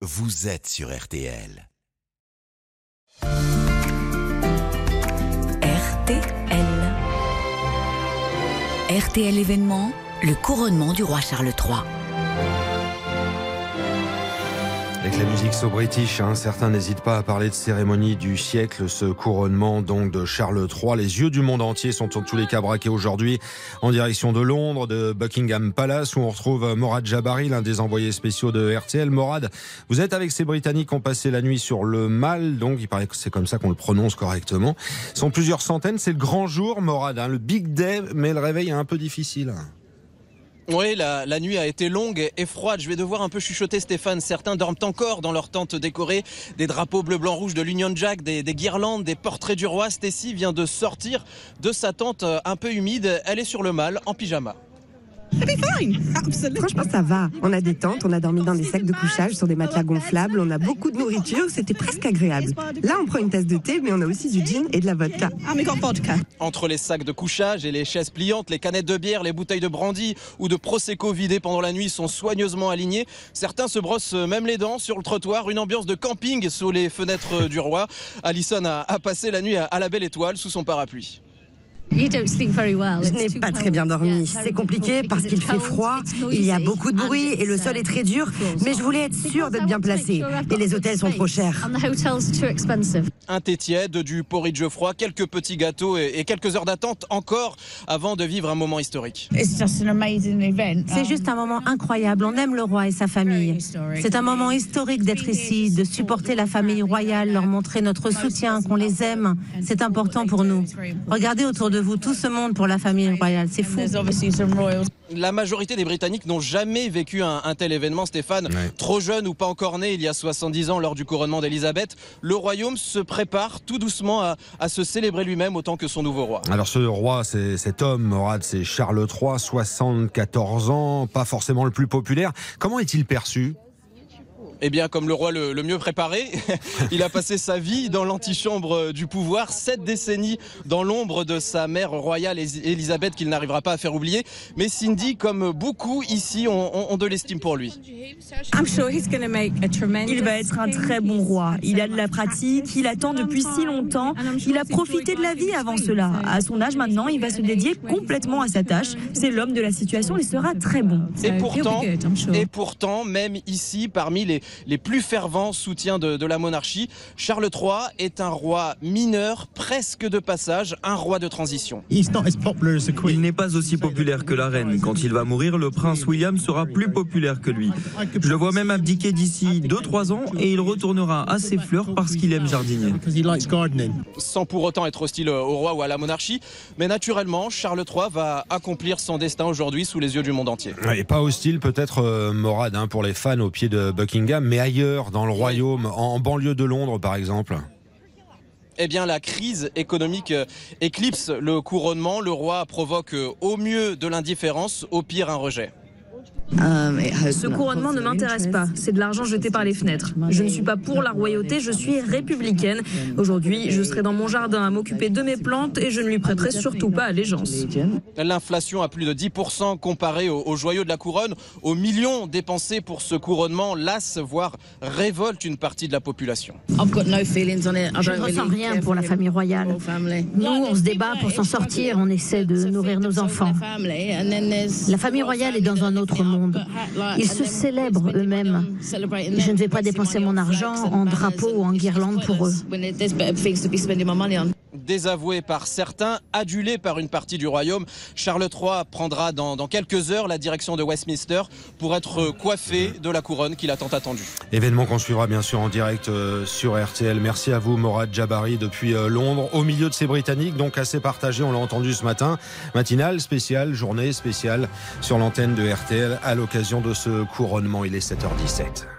vous êtes sur RTL. RTL. RTL événement, le couronnement du roi Charles III. Avec la musique so british, hein, certains n'hésitent pas à parler de cérémonie du siècle, ce couronnement donc de Charles III. Les yeux du monde entier sont en tous les cas braqués aujourd'hui en direction de Londres, de Buckingham Palace, où on retrouve Morad Jabari, l'un des envoyés spéciaux de RTL. Morad, vous êtes avec ces Britanniques qui ont passé la nuit sur le Mal, donc il paraît que c'est comme ça qu'on le prononce correctement. Ce sont plusieurs centaines, c'est le grand jour, Morad, hein, le big day, mais le réveil est un peu difficile. Oui, la, nuit a été longue et froide. Je vais devoir un peu chuchoter Stéphane. Certains dorment encore dans leur tente décorée. Des drapeaux bleu, blanc, rouge de l'Union Jack, des, des, guirlandes, des portraits du roi. Stacy vient de sortir de sa tente euh, un peu humide. Elle est sur le mal, en pyjama. Franchement, ça va. On a des tentes, on a dormi dans des sacs de couchage sur des matelas gonflables, on a beaucoup de nourriture, c'était presque agréable. Là, on prend une tasse de thé, mais on a aussi du gin et de la vodka. Entre les sacs de couchage et les chaises pliantes, les canettes de bière, les bouteilles de brandy ou de prosecco vidées pendant la nuit sont soigneusement alignées. Certains se brossent même les dents sur le trottoir, une ambiance de camping sous les fenêtres du roi. Alison a, a passé la nuit à la belle étoile sous son parapluie. Je n'ai pas très bien dormi. C'est compliqué parce qu'il fait froid, il y a beaucoup de bruit et le sol est très dur, mais je voulais être sûre d'être bien placée. Et les hôtels sont trop chers. Un thé tiède, du porridge froid, quelques petits gâteaux et quelques heures d'attente encore avant de vivre un moment historique. C'est juste un moment incroyable. On aime le roi et sa famille. C'est un moment historique d'être ici, de supporter la famille royale, leur montrer notre soutien, qu'on les aime. C'est important pour nous. Regardez autour de vous tout ce monde pour la famille royale. C'est fou. La majorité des Britanniques n'ont jamais vécu un, un, tel événement, Stéphane. Ouais. Trop jeune ou pas encore né il y a 70 ans lors du couronnement d'Elisabeth, le royaume se prépare tout doucement à, à se célébrer lui-même autant que son nouveau roi. Alors ce roi, c'est cet homme, Morad, c'est Charles III, 74 ans, pas forcément le plus populaire. Comment est-il perçu? Eh bien, comme le roi le, le mieux préparé, il a passé sa vie dans l'antichambre du pouvoir, sept décennies dans l'ombre de sa mère royale Elisabeth qu'il n'arrivera pas à faire oublier. Mais Cindy, comme beaucoup ici, ont, ont de l'estime pour lui. Il va être un très bon roi. Il a de la pratique, il attend depuis si longtemps. Il a profité de la vie avant cela. À son âge maintenant, il va se dédier complètement à sa tâche. C'est l'homme de la situation, il sera très bon. Et pourtant, et pourtant, même ici, parmi les, les plus fervents soutiens de, de, la monarchie. Charles III est un roi mineur, presque de passage, un roi de transition. Il n'est pas aussi populaire que la reine. Quand il va mourir, le prince William sera plus populaire que lui. Je le vois même abdiquer d'ici 2-3 ans et il retournera à ses fleurs parce qu'il aime jardiner. Sans pour autant être hostile au roi ou à la monarchie, mais naturellement, Charles III va accomplir son destin aujourd'hui sous les yeux du monde entier. Et pas hostile peut-être, euh, Morad, hein, pour les fans au pied de Buckingham mais ailleurs dans le royaume, en banlieue de Londres par exemple eh bien, la crise économique éclipse le couronnement. Le roi provoque au mieux de l'indifférence, au pire un rejet. Ce couronnement ne m'intéresse pas. C'est de l'argent jeté par les fenêtres. Je ne suis pas pour la royauté, je suis républicaine. Aujourd'hui, je serai dans mon jardin à m'occuper de mes plantes et je ne lui prêterai surtout pas allégeance. L'inflation a plus de 10% comparée aux, joyaux de la couronne, aux millions dépensés pour ce couronnement, lasse, voire révolte une partie de la population. Je ne ressens rien pour la famille royale. Nous, on se débat pour s'en sortir, on essaie de nourrir nos enfants. La famille royale est dans un autre monde. Ils se célèbrent eux-mêmes. Je ne vais pas dépenser mon argent en drapeaux ou en guirlandes pour eux. Désavoué par certains, adulé par une partie du royaume, Charles III prendra dans, quelques heures la direction de Westminster pour être coiffé de la couronne qu'il a tant attendue. Événement qu'on suivra bien sûr en direct euh, sur RTL. Merci à vous Morad Jabari depuis euh, Londres, au milieu de ces Britanniques, donc assez partagés, on l'a entendu ce matin. Matinale spéciale, journée spéciale sur l'antenne de RTL à l'occasion de ce couronnement. Il est 7h17.